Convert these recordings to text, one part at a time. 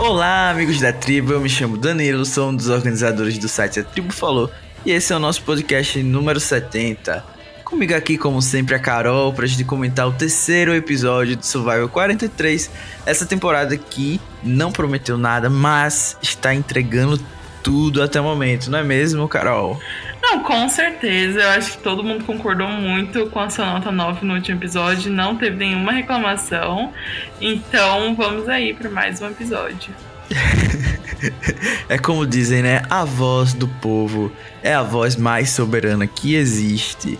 Olá, amigos da tribo. Eu me chamo Danilo, sou um dos organizadores do site A Tribo Falou e esse é o nosso podcast número 70. Comigo aqui, como sempre, a Carol pra gente comentar o terceiro episódio de Survival 43. Essa temporada que não prometeu nada, mas está entregando tudo até o momento, não é mesmo, Carol? Não, com certeza. Eu acho que todo mundo concordou muito com a sua nota 9 no último episódio. Não teve nenhuma reclamação. Então vamos aí para mais um episódio. é como dizem, né? A voz do povo é a voz mais soberana que existe.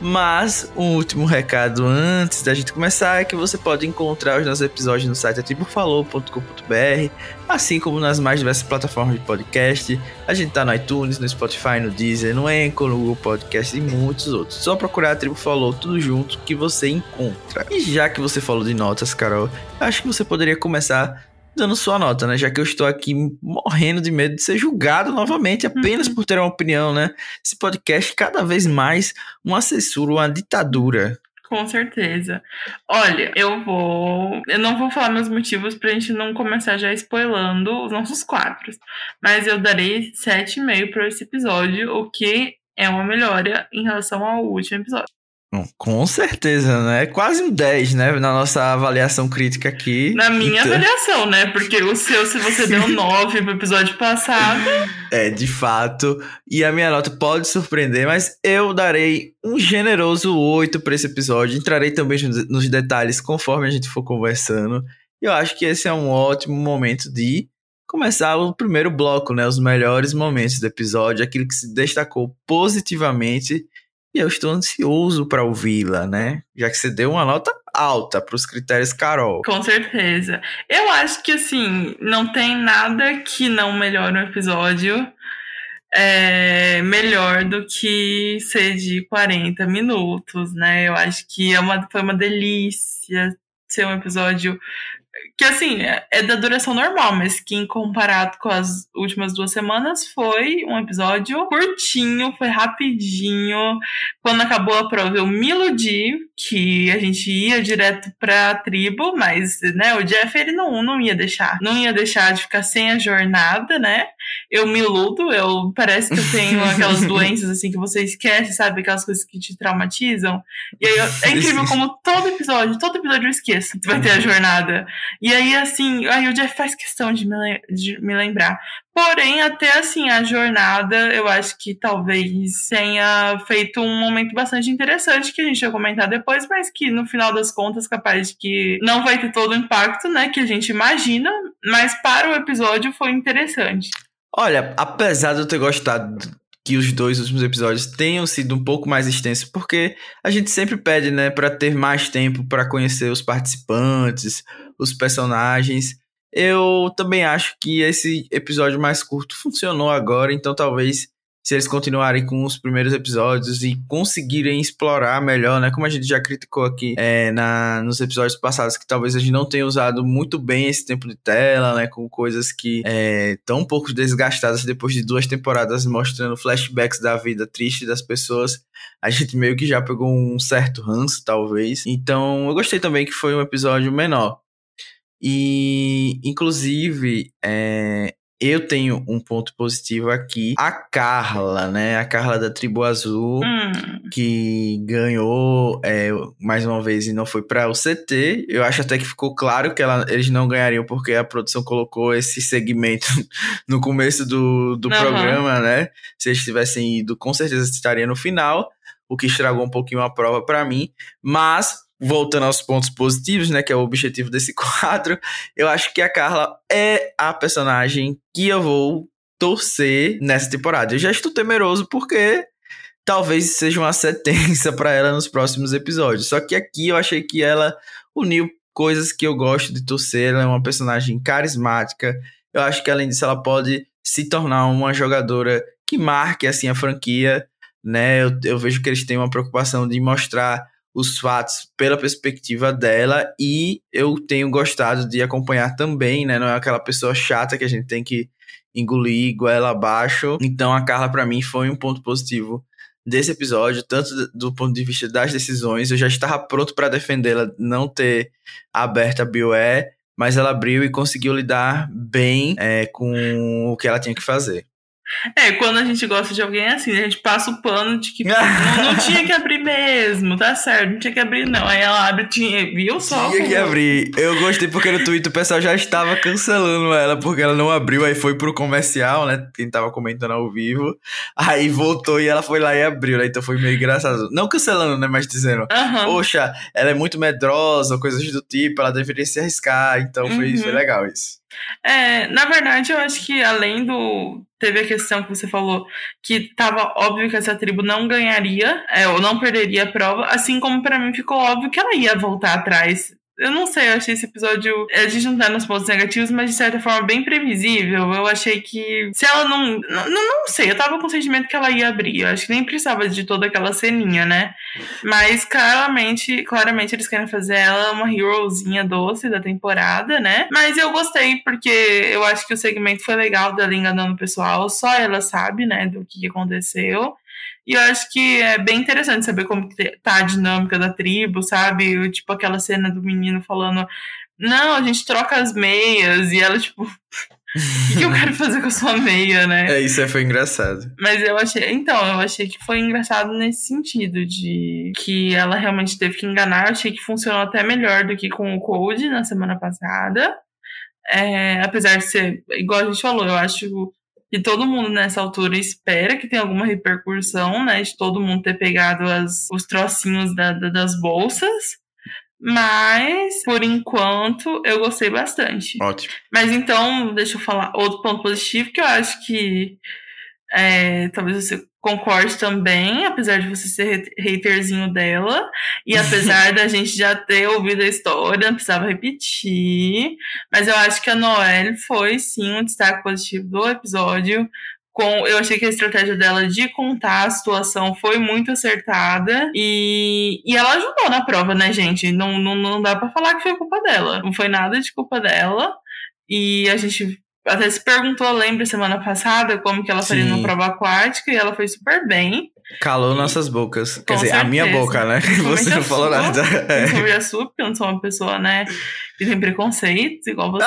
Mas um último recado antes da gente começar é que você pode encontrar os nossos episódios no site atribufalou.com.br, assim como nas mais diversas plataformas de podcast. A gente tá no iTunes, no Spotify, no Deezer, no Anchor, no Google Podcast e muitos outros. Só procurar a Tribo Falou tudo junto que você encontra. E já que você falou de notas, Carol, acho que você poderia começar dando sua nota, né? Já que eu estou aqui morrendo de medo de ser julgado novamente apenas uhum. por ter uma opinião, né? Esse podcast cada vez mais uma censura, uma ditadura. Com certeza. Olha, eu vou. Eu não vou falar meus motivos pra gente não começar já spoilando os nossos quadros. Mas eu darei 7,5 para esse episódio, o que é uma melhora em relação ao último episódio. Com certeza, né? Quase um 10, né? Na nossa avaliação crítica aqui. Na minha então... avaliação, né? Porque o seu, se você deu 9 pro episódio passado. É, de fato. E a minha nota pode surpreender, mas eu darei um generoso 8 para esse episódio. Entrarei também nos detalhes conforme a gente for conversando. E eu acho que esse é um ótimo momento de começar o primeiro bloco, né? Os melhores momentos do episódio, aquilo que se destacou positivamente e eu estou ansioso para ouvi-la, né? Já que você deu uma nota alta para os critérios Carol. Com certeza. Eu acho que, assim, não tem nada que não melhore um episódio é, melhor do que ser de 40 minutos, né? Eu acho que é uma, foi uma delícia ser um episódio que assim, é, é da duração normal, mas que em comparado com as últimas duas semanas foi um episódio curtinho, foi rapidinho. Quando acabou a prova, eu me iludi que a gente ia direto pra tribo, mas, né, o Jeff, ele não, não ia deixar. Não ia deixar de ficar sem a jornada, né? Eu me iludo, eu, parece que eu tenho aquelas doenças, assim, que você esquece, sabe? Aquelas coisas que te traumatizam. E aí, é incrível como todo episódio, todo episódio eu esqueço que vai ter a jornada. E aí, assim, aí o Jeff faz questão de me, de me lembrar. Porém, até assim, a jornada, eu acho que talvez tenha feito um momento bastante interessante que a gente vai comentar depois, mas que no final das contas, capaz de que não vai ter todo o impacto, né, que a gente imagina, mas para o episódio foi interessante. Olha, apesar de eu ter gostado que os dois últimos episódios tenham sido um pouco mais extensos, porque a gente sempre pede, né, para ter mais tempo para conhecer os participantes, os personagens. Eu também acho que esse episódio mais curto funcionou agora, então talvez se eles continuarem com os primeiros episódios e conseguirem explorar melhor, né? Como a gente já criticou aqui é, na, nos episódios passados, que talvez a gente não tenha usado muito bem esse tempo de tela, né? Com coisas que é, um pouco desgastadas depois de duas temporadas mostrando flashbacks da vida triste das pessoas. A gente meio que já pegou um certo ranço, talvez. Então, eu gostei também que foi um episódio menor. E, inclusive, é, eu tenho um ponto positivo aqui. A Carla, né? A Carla da Tribo Azul, hum. que ganhou é, mais uma vez e não foi para o CT. Eu acho até que ficou claro que ela, eles não ganhariam porque a produção colocou esse segmento no começo do, do uhum. programa, né? Se eles tivessem ido, com certeza estaria no final. O que estragou um pouquinho a prova para mim. Mas voltando aos pontos positivos, né, que é o objetivo desse quadro, eu acho que a Carla é a personagem que eu vou torcer nessa temporada. Eu já estou temeroso porque talvez seja uma sentença para ela nos próximos episódios. Só que aqui eu achei que ela uniu coisas que eu gosto de torcer. Ela é uma personagem carismática. Eu acho que além disso ela pode se tornar uma jogadora que marque assim a franquia, né? Eu, eu vejo que eles têm uma preocupação de mostrar os fatos pela perspectiva dela e eu tenho gostado de acompanhar também, né? Não é aquela pessoa chata que a gente tem que engolir goela abaixo. Então a Carla para mim foi um ponto positivo desse episódio, tanto do ponto de vista das decisões, eu já estava pronto para defendê-la não ter aberto a BioE, mas ela abriu e conseguiu lidar bem é, com o que ela tinha que fazer. É, quando a gente gosta de alguém assim, a gente passa o pano de que não, não, tinha que abrir mesmo, tá certo, não tinha que abrir não. Aí ela abre, tinha, viu só? Tinha que abrir. Eu gostei porque no Twitter o pessoal já estava cancelando ela porque ela não abriu, aí foi pro comercial, né? Quem tava comentando ao vivo. Aí voltou e ela foi lá e abriu, né? Então foi meio engraçado. Não cancelando, né? Mas dizendo, uhum. poxa, ela é muito medrosa, coisas do tipo, ela deveria se arriscar. Então foi, uhum. foi legal isso. É, na verdade, eu acho que além do. Teve a questão que você falou que tava óbvio que essa tribo não ganharia, é, ou não perderia a prova, assim como para mim ficou óbvio que ela ia voltar atrás eu não sei, eu achei esse episódio. A gente não tá nos pontos negativos, mas de certa forma bem previsível. Eu achei que. Se ela não. Não, não sei, eu tava com o sentimento que ela ia abrir. Eu acho que nem precisava de toda aquela ceninha, né? Mas claramente, claramente eles querem fazer ela uma herozinha doce da temporada, né? Mas eu gostei, porque eu acho que o segmento foi legal dela enganando o pessoal. Só ela sabe, né, do que aconteceu. E eu acho que é bem interessante saber como tá a dinâmica da tribo, sabe? Tipo aquela cena do menino falando: Não, a gente troca as meias. E ela, tipo, o que eu quero fazer com a sua meia, né? É, isso aí foi engraçado. Mas eu achei. Então, eu achei que foi engraçado nesse sentido, de que ela realmente teve que enganar. Eu achei que funcionou até melhor do que com o Code na semana passada. É, apesar de ser, igual a gente falou, eu acho e todo mundo nessa altura espera que tenha alguma repercussão, né? De todo mundo ter pegado as, os trocinhos da, da, das bolsas. Mas, por enquanto, eu gostei bastante. Ótimo. Mas então, deixa eu falar outro ponto positivo que eu acho que é, talvez você concorde também, apesar de você ser haterzinho dela, e apesar da gente já ter ouvido a história, não precisava repetir, mas eu acho que a Noelle foi sim um destaque positivo do episódio. Com, eu achei que a estratégia dela de contar a situação foi muito acertada e, e ela ajudou na prova, né, gente? Não, não, não dá para falar que foi culpa dela. Não foi nada de culpa dela. E a gente até se perguntou, lembra, semana passada, como que ela faria numa prova aquática, e ela foi super bem. Calou e, nossas bocas. Quer dizer, certeza. a minha boca, né? Você não falou sua, nada. Principalmente a sua, porque eu não sou uma pessoa, né, que tem preconceitos, igual você.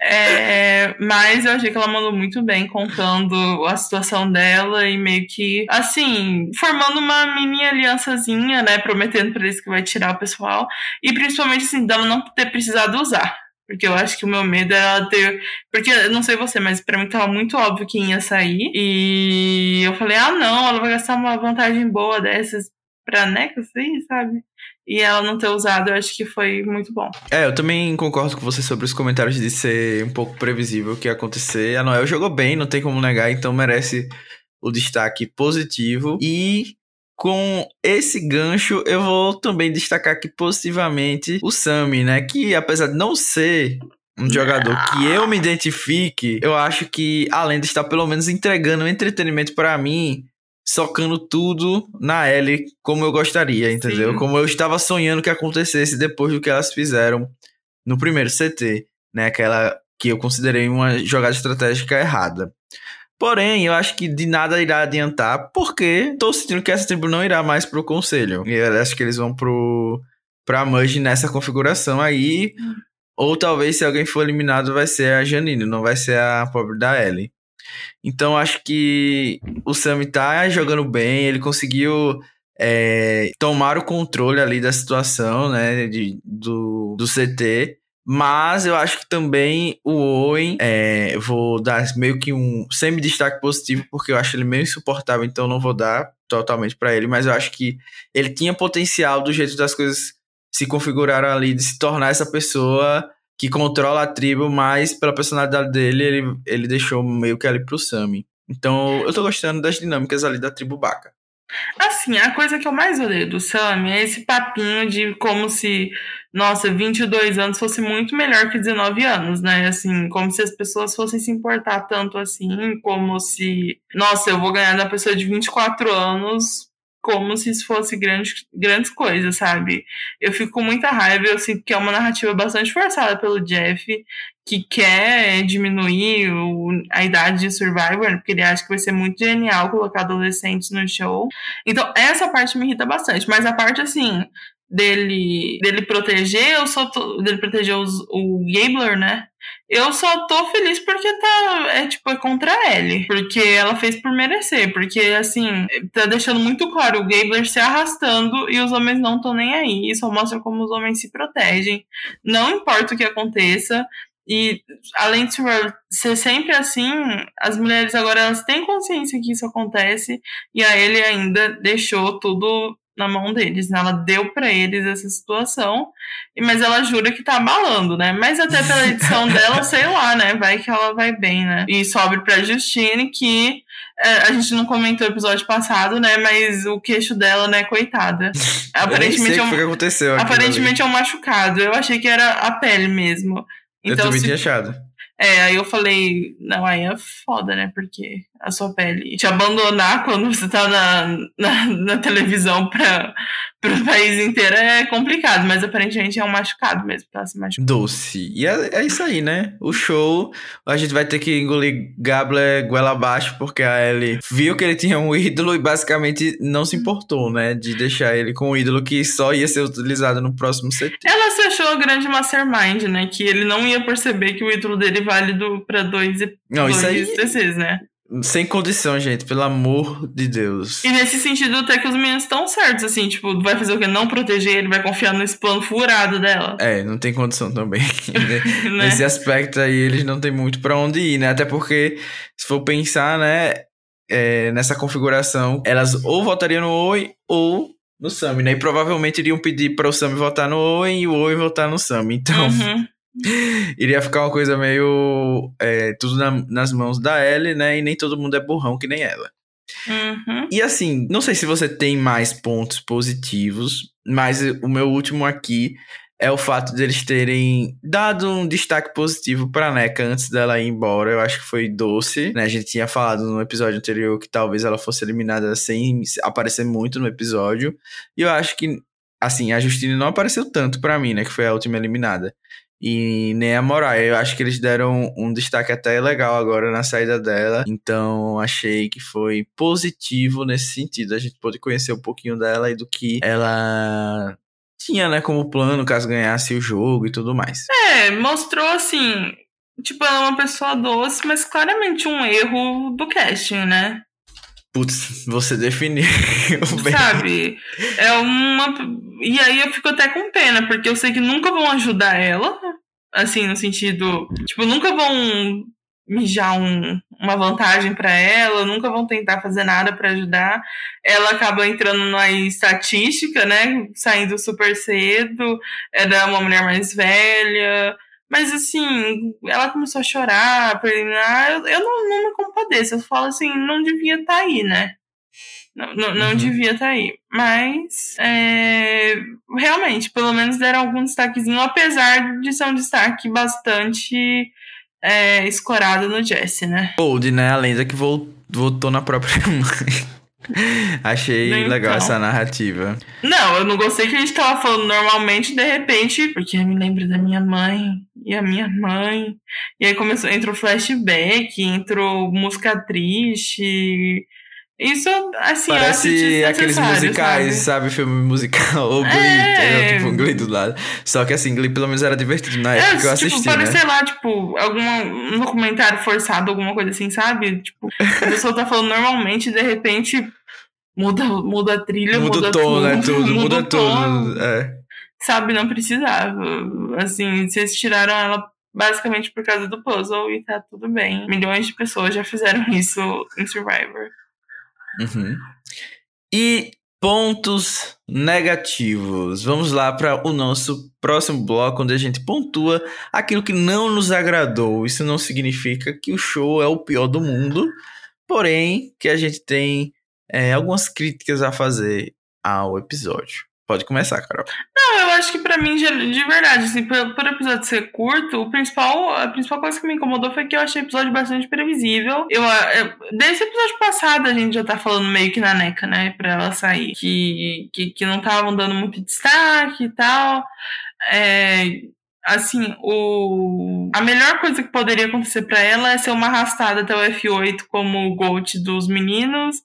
é, mas eu achei que ela mandou muito bem, contando a situação dela e meio que, assim, formando uma mini aliançazinha, né, prometendo pra eles que vai tirar o pessoal. E principalmente, assim, dela não ter precisado usar. Porque eu acho que o meu medo era ter. Porque eu não sei você, mas pra mim tava muito óbvio quem ia sair. E eu falei, ah, não, ela vai gastar uma vantagem boa dessas pra Neca, assim, sabe? E ela não ter usado, eu acho que foi muito bom. É, eu também concordo com você sobre os comentários de ser um pouco previsível o que ia acontecer. A Noel jogou bem, não tem como negar, então merece o destaque positivo. E com esse gancho, eu vou também destacar aqui positivamente o Sami, né? Que apesar de não ser um jogador que eu me identifique, eu acho que além de estar pelo menos entregando entretenimento para mim, socando tudo na Ellie como eu gostaria, entendeu? Sim. Como eu estava sonhando que acontecesse depois do que elas fizeram no primeiro CT, né? Aquela que eu considerei uma jogada estratégica errada. Porém, eu acho que de nada irá adiantar, porque tô sentindo que essa tribo não irá mais pro conselho. E eu acho que eles vão pro pra Merge nessa configuração aí. Hum. Ou talvez, se alguém for eliminado, vai ser a Janine, não vai ser a pobre da Ellie. Então, acho que o Sammy tá jogando bem, ele conseguiu é, tomar o controle ali da situação, né, de, do, do CT. Mas eu acho que também o Owen, é, vou dar meio que um semi-destaque positivo, porque eu acho ele meio insuportável, então não vou dar totalmente para ele. Mas eu acho que ele tinha potencial do jeito das coisas se configuraram ali, de se tornar essa pessoa que controla a tribo, mas pela personalidade dele, ele, ele deixou meio que ali pro Sami. Então eu tô gostando das dinâmicas ali da tribo Baca. Assim, a coisa que eu mais odeio do Sam é esse papinho de como se, nossa, 22 anos fosse muito melhor que 19 anos, né? Assim, como se as pessoas fossem se importar tanto assim, como se, nossa, eu vou ganhar da pessoa de 24 anos como se isso fosse grande, grandes coisas, sabe? Eu fico com muita raiva, eu sinto que é uma narrativa bastante forçada pelo Jeff, que quer diminuir o, a idade de Survivor, porque ele acha que vai ser muito genial colocar adolescentes no show. Então, essa parte me irrita bastante, mas a parte assim. dele, dele proteger, eu só tô, dele proteger os, o Gabler, né? Eu só tô feliz porque tá, é tipo, é contra ele. Porque ela fez por merecer. Porque, assim, tá deixando muito claro o Gabler se arrastando e os homens não estão nem aí. Só mostra como os homens se protegem. Não importa o que aconteça. E além de ser sempre assim, as mulheres agora elas têm consciência que isso acontece e a ele ainda deixou tudo na mão deles, né? Ela deu para eles essa situação, mas ela jura que tá abalando, né? Mas até pela edição dela, sei lá, né? Vai que ela vai bem, né? E sobe pra Justine que é, a gente não comentou no episódio passado, né? Mas o queixo dela, né, coitada. Aparentemente, é um, que aconteceu aparentemente é um machucado. Eu achei que era a pele mesmo. Então, eu também se... tinha achado. É, aí eu falei, não, aí é foda, né? Porque a sua pele te abandonar quando você tá na, na, na televisão pra, pro país inteiro é complicado, mas aparentemente é um machucado mesmo, tá se machucando. Doce. E é, é, isso aí, né? O show, a gente vai ter que engolir Gabler goela abaixo, porque a Ellie viu que ele tinha um ídolo e basicamente não se importou, né? De deixar ele com um ídolo que só ia ser utilizado no próximo CT. Ela se achou a grande mastermind, né? Que ele não ia perceber que o ídolo dele é válido pra dois, não, dois isso aí... DCs, né? Sem condição, gente, pelo amor de Deus. E nesse sentido, até que os meninos estão certos, assim, tipo, vai fazer o quê? Não proteger ele, vai confiar nesse plano furado dela. É, não tem condição também. né? Nesse aspecto aí, eles não tem muito para onde ir, né? Até porque, se for pensar, né, é, nessa configuração, elas ou votariam no Oi ou no Sami, né? E provavelmente iriam pedir para o Sami votar no Oi e o Oi votar no Sami. Então. Uhum. Iria ficar uma coisa meio. É, tudo na, nas mãos da Ellie, né? E nem todo mundo é burrão que nem ela. Uhum. E assim, não sei se você tem mais pontos positivos, mas o meu último aqui é o fato deles terem dado um destaque positivo pra Neca antes dela ir embora. Eu acho que foi doce, né? A gente tinha falado no episódio anterior que talvez ela fosse eliminada sem aparecer muito no episódio. E eu acho que, assim, a Justine não apareceu tanto para mim, né? Que foi a última eliminada e nem a Moraia. Eu acho que eles deram um destaque até legal agora na saída dela. Então achei que foi positivo nesse sentido. A gente pôde conhecer um pouquinho dela e do que ela tinha, né, como plano caso ganhasse o jogo e tudo mais. É, mostrou assim. Tipo, ela é uma pessoa doce, mas claramente um erro do casting, né? Putz, você definiu. Sabe? É uma. E aí eu fico até com pena, porque eu sei que nunca vão ajudar ela. Assim, no sentido. Tipo, nunca vão mijar um, uma vantagem para ela, nunca vão tentar fazer nada para ajudar. Ela acaba entrando na estatística, né? Saindo super cedo, era uma mulher mais velha. Mas assim, ela começou a chorar, preliminar. Eu, eu não, não me compadeço. Eu falo assim, não devia estar tá aí, né? Não, não, não uhum. devia estar tá aí. Mas, é, realmente, pelo menos deram algum destaquezinho, apesar de ser um destaque bastante é, escorado no Jesse, né? Old, né? A lenda que voltou na própria mãe. Achei então. legal essa narrativa. Não, eu não gostei que a gente tava falando normalmente, de repente, porque eu me lembro da minha mãe e a minha mãe. E aí começou, entrou flashback, entrou música triste. Isso, assim, Parece aqueles musicais, sabe? sabe? Filme musical ou Glee, é... tipo Glee do lado. Só que assim, Glee pelo menos era divertido na época é, que eu assisti, tipo, parece, né? sei lá, tipo, algum um documentário forçado, alguma coisa assim, sabe? Tipo, a pessoa tá falando normalmente e de repente muda, muda a trilha, muda, muda o tom, né? tudo, né? Tudo, muda, muda tudo. É. Sabe, não precisava. Assim, vocês tiraram ela basicamente por causa do puzzle e tá tudo bem. Milhões de pessoas já fizeram isso em Survivor. Uhum. E pontos negativos. Vamos lá para o nosso próximo bloco, onde a gente pontua aquilo que não nos agradou. Isso não significa que o show é o pior do mundo, porém que a gente tem é, algumas críticas a fazer ao episódio. Pode começar, Carol. Não, eu acho que para mim, de verdade, assim, por, episódio ser curto, o principal, a principal coisa que me incomodou foi que eu achei o episódio bastante previsível. Eu, eu, desde o episódio passado a gente já tá falando meio que na neca, né, pra ela sair. Que, que, que não estavam dando muito destaque e tal. É, assim, o a melhor coisa que poderia acontecer para ela é ser uma arrastada até o F8 como o GOAT dos meninos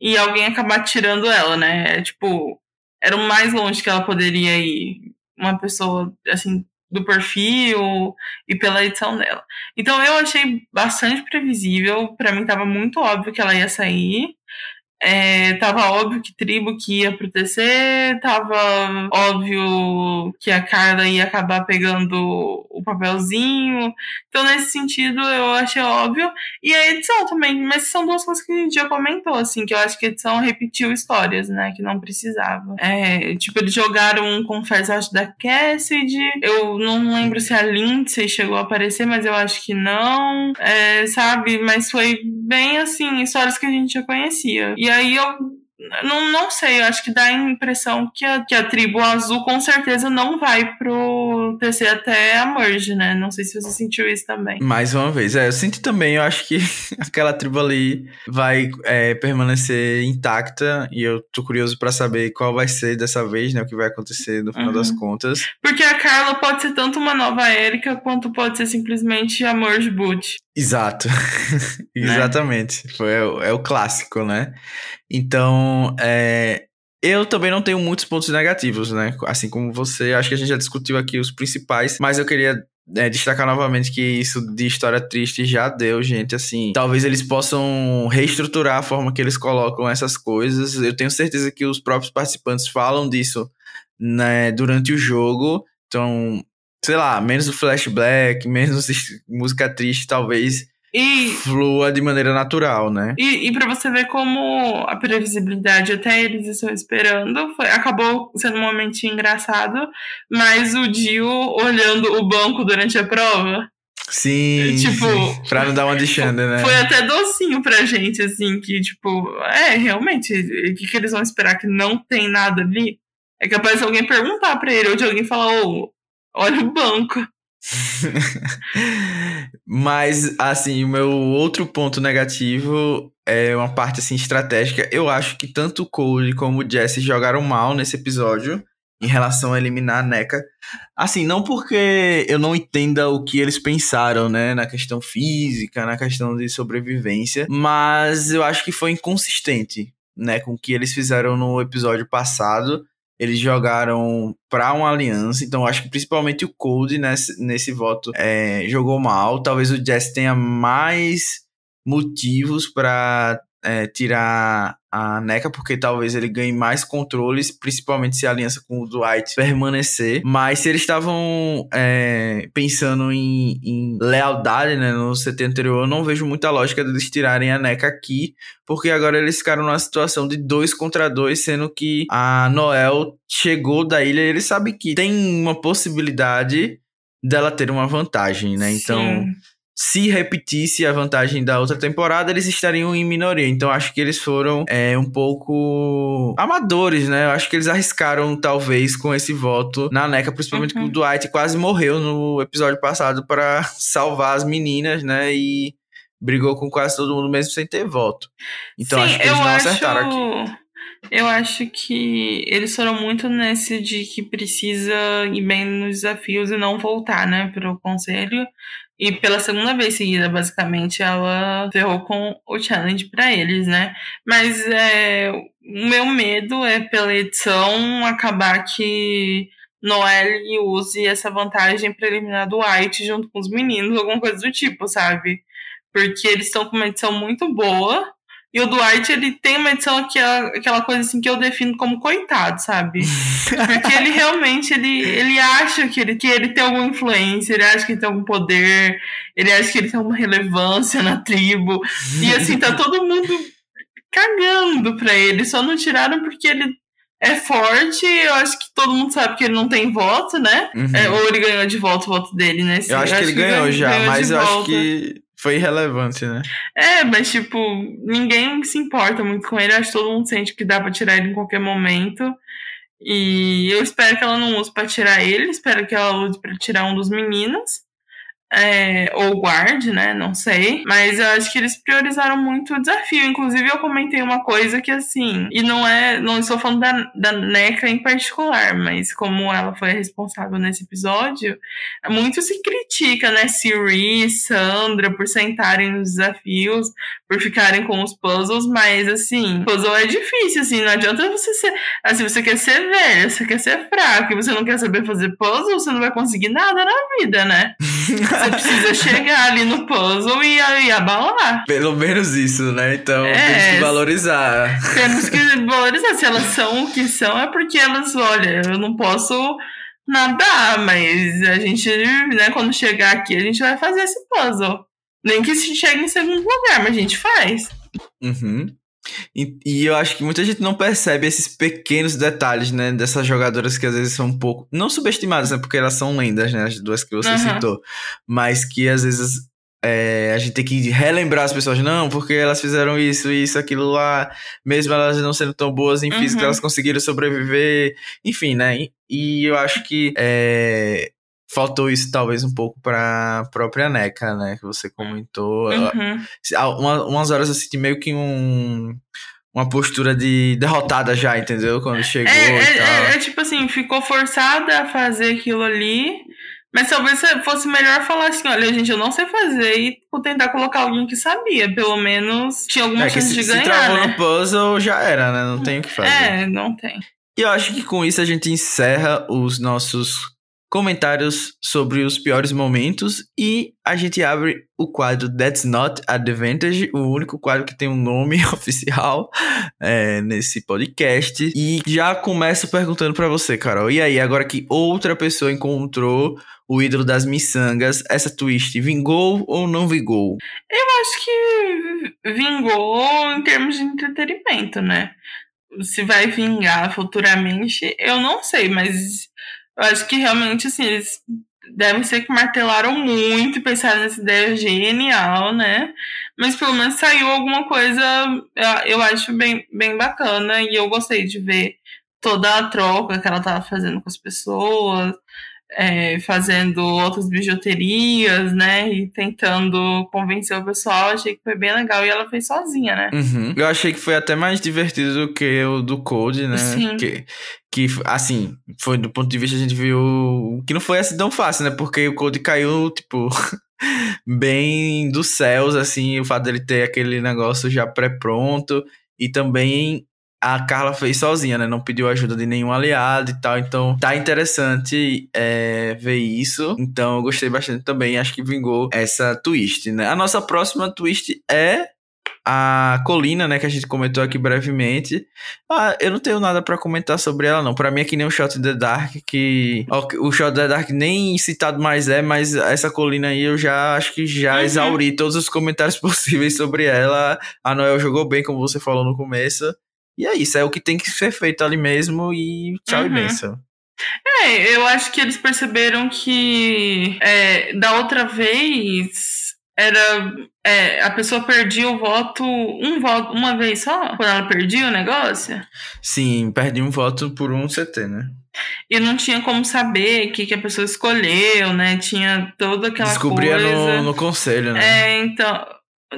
e alguém acabar tirando ela, né? É, tipo, era o mais longe que ela poderia ir. Uma pessoa, assim, do perfil e pela edição dela. Então eu achei bastante previsível, para mim tava muito óbvio que ela ia sair. É, tava óbvio que tribo que ia pro TC, tava óbvio que a Carla ia acabar pegando o papelzinho. Então, nesse sentido, eu achei óbvio. E a edição também, mas são duas coisas que a gente já comentou, assim, que eu acho que a edição repetiu histórias, né, que não precisava. É, tipo, eles jogaram um confesso, acho, da Cassidy. Eu não lembro se a Lindsay chegou a aparecer, mas eu acho que não. É, sabe? Mas foi bem, assim, histórias que a gente já conhecia. E aí eu não, não sei, eu acho que dá a impressão que a, que a tribo azul com certeza não vai pro TC até a merge, né? Não sei se você sentiu isso também. Mais uma vez, é, eu senti também, eu acho que aquela tribo ali vai é, permanecer intacta e eu tô curioso para saber qual vai ser dessa vez, né? O que vai acontecer no final uhum. das contas. Porque a Carla pode ser tanto uma nova Erika quanto pode ser simplesmente a merge boot. Exato. Exatamente. Foi, é, é, o clássico, né? Então, é, eu também não tenho muitos pontos negativos, né? Assim como você, acho que a gente já discutiu aqui os principais, mas eu queria é, destacar novamente que isso de história triste já deu, gente. Assim, talvez eles possam reestruturar a forma que eles colocam essas coisas. Eu tenho certeza que os próprios participantes falam disso né, durante o jogo. Então, sei lá, menos o flashback, menos música triste, talvez e, flua de maneira natural, né? E, e para você ver como a previsibilidade até eles estão esperando, foi, acabou sendo um momento engraçado, mas o Dio olhando o banco durante a prova. Sim, tipo, sim. pra não dar uma de Xander, né? Foi até docinho pra gente, assim, que, tipo, é, realmente, o que, que eles vão esperar que não tem nada ali? É capaz alguém perguntar pra ele, ou de alguém falar, ô, oh, olha o banco. Mas, assim, o meu outro ponto negativo é uma parte, assim, estratégica. Eu acho que tanto o Cole como o Jesse jogaram mal nesse episódio em relação a eliminar a NECA. Assim, não porque eu não entenda o que eles pensaram, né, na questão física, na questão de sobrevivência, mas eu acho que foi inconsistente, né, com o que eles fizeram no episódio passado eles jogaram para uma aliança, então acho que principalmente o Cold nesse, nesse voto é, jogou mal. Talvez o Jess tenha mais motivos para é, tirar a NECA, porque talvez ele ganhe mais controles, principalmente se a aliança com o Dwight permanecer. Mas se eles estavam é, pensando em, em, lealdade né, no CT anterior, eu não vejo muita lógica deles tirarem a NECA aqui, porque agora eles ficaram numa situação de dois contra dois, sendo que a Noel chegou da ilha e ele sabe que tem uma possibilidade dela ter uma vantagem, né? Então. Sim se repetisse a vantagem da outra temporada, eles estariam em minoria. Então acho que eles foram é, um pouco amadores, né? Eu acho que eles arriscaram, talvez, com esse voto na NECA, principalmente uhum. que o Dwight quase morreu no episódio passado para salvar as meninas, né? E brigou com quase todo mundo mesmo sem ter voto. Então Sim, acho que eles não acho... acertaram aqui. Eu acho que eles foram muito nesse de que precisa ir bem nos desafios e não voltar, né, para o conselho. E pela segunda vez seguida, basicamente, ela ferrou com o challenge para eles, né? Mas é, o meu medo é pela edição acabar que Noelle use essa vantagem para eliminar White junto com os meninos, alguma coisa do tipo, sabe? Porque eles estão com uma edição muito boa e o Dwight, ele tem uma edição que é aquela coisa assim que eu defino como coitado, sabe? Porque ele realmente, ele, ele acha que ele, que ele tem alguma influência, ele acha que ele tem algum poder, ele acha que ele tem alguma relevância na tribo. E assim, tá todo mundo cagando pra ele. Só não tiraram porque ele é forte. Eu acho que todo mundo sabe que ele não tem voto, né? Uhum. É, ou ele ganhou de volta o voto dele, né? eu acho que ele ganhou, ganhou já, mas eu volta. acho que foi irrelevante, né? É, mas tipo, ninguém se importa muito com ele. Acho que todo mundo sente que dá pra tirar ele em qualquer momento. E eu espero que ela não use pra tirar ele, espero que ela use pra tirar um dos meninos. É, ou guard, né? Não sei. Mas eu acho que eles priorizaram muito o desafio. Inclusive, eu comentei uma coisa que, assim, e não é. Não estou falando da, da NECA em particular, mas como ela foi responsável nesse episódio, muito se critica, né? Siri, Sandra, por sentarem nos desafios, por ficarem com os puzzles, mas assim, puzzle é difícil, assim, não adianta você ser. Assim, você quer ser velho, você quer ser fraco e você não quer saber fazer puzzle, você não vai conseguir nada na vida, né? Você precisa chegar ali no puzzle e, e abalar. Pelo menos isso, né? Então é, temos que valorizar. Temos que valorizar. Se elas são o que são, é porque elas, olha, eu não posso nadar, mas a gente, né, quando chegar aqui, a gente vai fazer esse puzzle. Nem que se chegue em segundo lugar, mas a gente faz. Uhum. E, e, eu acho que muita gente não percebe esses pequenos detalhes, né? Dessas jogadoras que às vezes são um pouco. Não subestimadas, né? Porque elas são lendas, né? As duas que você uhum. citou. Mas que às vezes é, a gente tem que relembrar as pessoas, não, porque elas fizeram isso, isso, aquilo lá, mesmo elas não sendo tão boas em uhum. física, elas conseguiram sobreviver, enfim, né? E, e eu acho que é, faltou isso talvez um pouco pra própria NECA, né? Que você comentou. Uhum. Uma, umas horas eu senti meio que um. Uma postura de derrotada já, entendeu? Quando chegou é, e é, tal. É, é, tipo assim, ficou forçada a fazer aquilo ali. Mas talvez fosse melhor falar assim, olha, gente, eu não sei fazer e tentar colocar alguém que sabia. Pelo menos tinha alguma é chance se, de ganhar. Se travou né? no puzzle, já era, né? Não tem o que fazer. É, não tem. E eu acho que com isso a gente encerra os nossos comentários sobre os piores momentos e a gente abre o quadro That's Not Advantage, o único quadro que tem um nome oficial é, nesse podcast. E já começo perguntando para você, Carol. E aí, agora que outra pessoa encontrou o ídolo das miçangas, essa twist vingou ou não vingou? Eu acho que vingou em termos de entretenimento, né? Se vai vingar futuramente, eu não sei, mas eu acho que realmente, assim, eles devem ser que martelaram muito e pensaram nessa ideia genial, né? Mas pelo menos saiu alguma coisa, eu acho bem, bem bacana e eu gostei de ver toda a troca que ela tava fazendo com as pessoas é, fazendo outras bijuterias, né? E tentando convencer o pessoal. Achei que foi bem legal. E ela fez sozinha, né? Uhum. Eu achei que foi até mais divertido do que o do Code, né? Sim. Que, que, assim, foi do ponto de vista a gente viu que não foi assim tão fácil, né? Porque o Code caiu, tipo. bem dos céus, assim, o fato dele ter aquele negócio já pré-pronto e também a Carla fez sozinha, né? Não pediu ajuda de nenhum aliado e tal. Então tá interessante é, ver isso. Então eu gostei bastante também. Acho que vingou essa twist, né? A nossa próxima twist é a colina, né, que a gente comentou aqui brevemente. Ah, eu não tenho nada para comentar sobre ela, não. Para mim é que nem o Shot the Dark, que o Shot the Dark nem citado mais é, mas essa colina aí eu já acho que já uhum. exauri todos os comentários possíveis sobre ela. A Noel jogou bem, como você falou no começo. E é isso, é o que tem que ser feito ali mesmo e tchau uhum. e benção. É, eu acho que eles perceberam que é, da outra vez era é, a pessoa perdia o voto um voto uma vez só quando ela perdia o negócio. Sim, perdi um voto por um CT, né? E não tinha como saber o que, que a pessoa escolheu, né? Tinha toda aquela Descobria coisa. Descobria no, no conselho, né? É, então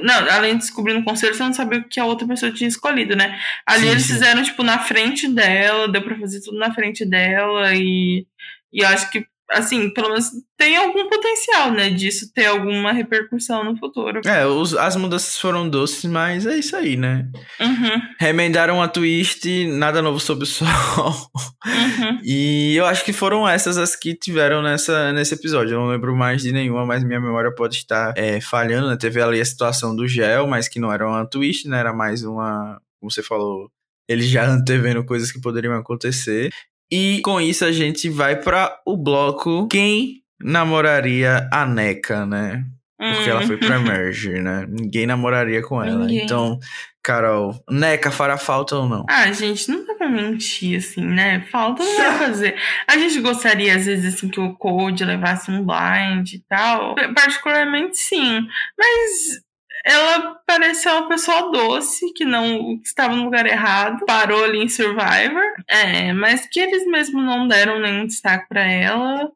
não, além de descobrir no conselho, você não sabia o que a outra pessoa tinha escolhido, né? Ali sim, eles sim. fizeram, tipo, na frente dela, deu pra fazer tudo na frente dela, e, e eu acho que assim, pelo menos tem algum potencial, né, disso ter alguma repercussão no futuro. É, os, as mudanças foram doces, mas é isso aí, né? Uhum. Remendaram a twist, nada novo sob o sol. Uhum. E eu acho que foram essas as que tiveram nessa, nesse episódio. Eu não lembro mais de nenhuma, mas minha memória pode estar é, falhando, né? Teve ali a situação do gel, mas que não era uma twist, né? Era mais uma, como você falou, eles já antevendo coisas que poderiam acontecer. E com isso a gente vai para o bloco Quem namoraria a NECA, né? Porque ela foi pra hum. Merge, né? Ninguém namoraria com ela. Ninguém. Então, Carol, NECA fará falta ou não? Ah, gente, não dá pra mentir, assim, né? Falta não vai fazer. A gente gostaria, às vezes, assim, que o Code levasse um blind e tal. Particularmente, sim. Mas ela pareceu uma pessoa doce, que não que estava no lugar errado, parou ali em Survivor, é, mas que eles mesmo não deram nenhum destaque para ela.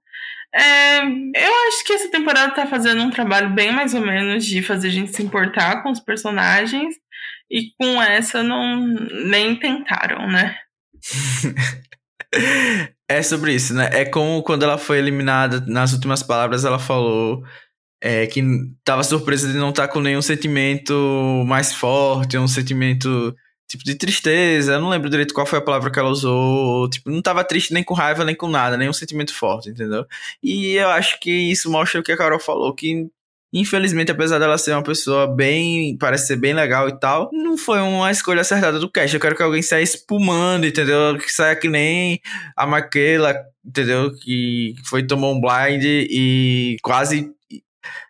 É, eu acho que essa temporada tá fazendo um trabalho bem mais ou menos de fazer a gente se importar com os personagens. E com essa não nem tentaram, né? é sobre isso, né? É como quando ela foi eliminada, nas últimas palavras, ela falou é, que tava surpresa de não estar tá com nenhum sentimento mais forte, um sentimento tipo de tristeza. Eu não lembro direito qual foi a palavra que ela usou. Tipo, não tava triste nem com raiva, nem com nada, nenhum sentimento forte, entendeu? E eu acho que isso mostra o que a Carol falou, que Infelizmente, apesar dela ser uma pessoa bem. parece ser bem legal e tal, não foi uma escolha acertada do cast. Eu quero que alguém saia espumando, entendeu? Que saia que nem a Maquela, entendeu? Que foi tomou um blind e quase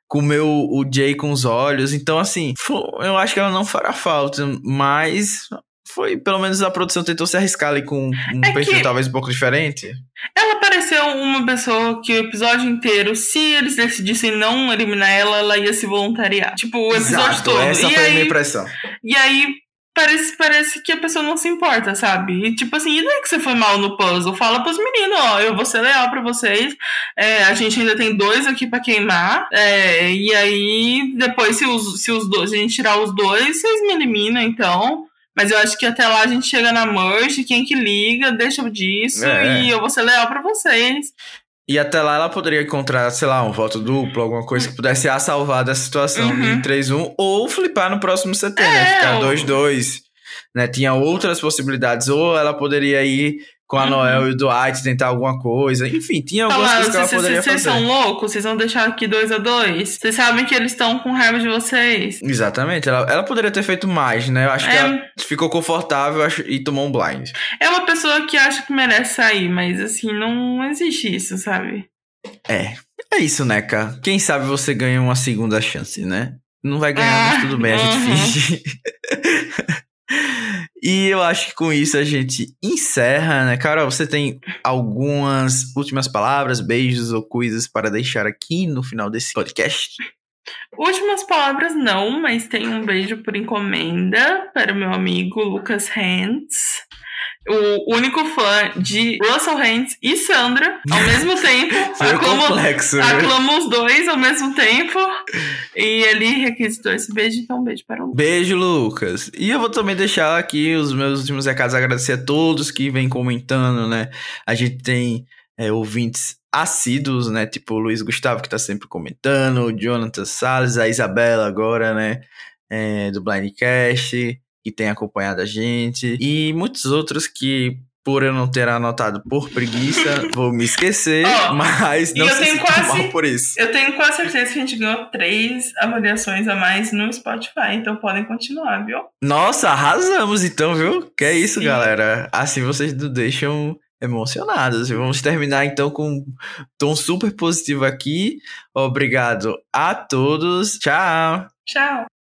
comeu o Jay com os olhos. Então, assim, eu acho que ela não fará falta, mas foi, pelo menos a produção tentou se arriscar ali com um é perfil talvez um pouco diferente. Ela pareceu uma pessoa que o episódio inteiro, se eles decidissem não eliminar ela, ela ia se voluntariar. Tipo, o episódio Exato, todo. Essa e foi aí, a minha impressão. E aí, parece, parece que a pessoa não se importa, sabe? E tipo assim, e não é que você foi mal no puzzle? Fala pros meninos, ó, eu vou ser leal pra vocês. É, a gente ainda tem dois aqui pra queimar. É, e aí, depois, se os, se os dois, a gente tirar os dois, vocês me eliminam, então. Mas eu acho que até lá a gente chega na merge, quem que liga, deixa disso, é. e eu vou ser leal pra vocês. E até lá ela poderia encontrar, sei lá, um voto duplo, alguma coisa que pudesse a salvar dessa situação uhum. de 3-1, ou flipar no próximo CT, né? é, né? Ficar 2-2. Né? Tinha outras possibilidades, ou ela poderia ir com a uhum. Noel e o Dwight tentar alguma coisa. Enfim, tinha algumas coisas que ela poderia fazer. Vocês são loucos? Vocês vão deixar aqui 2 a 2 Vocês sabem que eles estão com raiva de vocês. Exatamente. Ela, ela poderia ter feito mais, né? Eu acho é... que ela ficou confortável e tomou um blind. É uma pessoa que acha que merece sair, mas assim, não existe isso, sabe? É. É isso, né, cara? Quem sabe você ganha uma segunda chance, né? Não vai ganhar, ah, mas tudo bem, a gente uhum. finge. E eu acho que com isso a gente encerra, né? Carol, você tem algumas últimas palavras, beijos ou coisas para deixar aqui no final desse podcast? Últimas palavras não, mas tem um beijo por encomenda para o meu amigo Lucas Hans o único fã de Russell Haynes e Sandra ao mesmo tempo. aclamo, complexo, né? aclamo os dois ao mesmo tempo. E ele requisitou esse beijo, então um beijo para o Lucas. Beijo, Lucas. E eu vou também deixar aqui os meus últimos recados, agradecer a todos que vêm comentando, né? A gente tem é, ouvintes assíduos, né? Tipo o Luiz Gustavo, que tá sempre comentando, o Jonathan Salles, a Isabela agora, né? É, do Blindcast que tem acompanhado a gente e muitos outros que por eu não ter anotado por preguiça, vou me esquecer, oh, mas não se quase, mal por isso. Eu tenho quase certeza que a gente ganhou três avaliações a mais no Spotify, então podem continuar, viu? Nossa, arrasamos então, viu? Que é isso, Sim. galera. Assim vocês nos deixam emocionados. Vamos terminar então com um tom super positivo aqui. Obrigado a todos. Tchau. Tchau.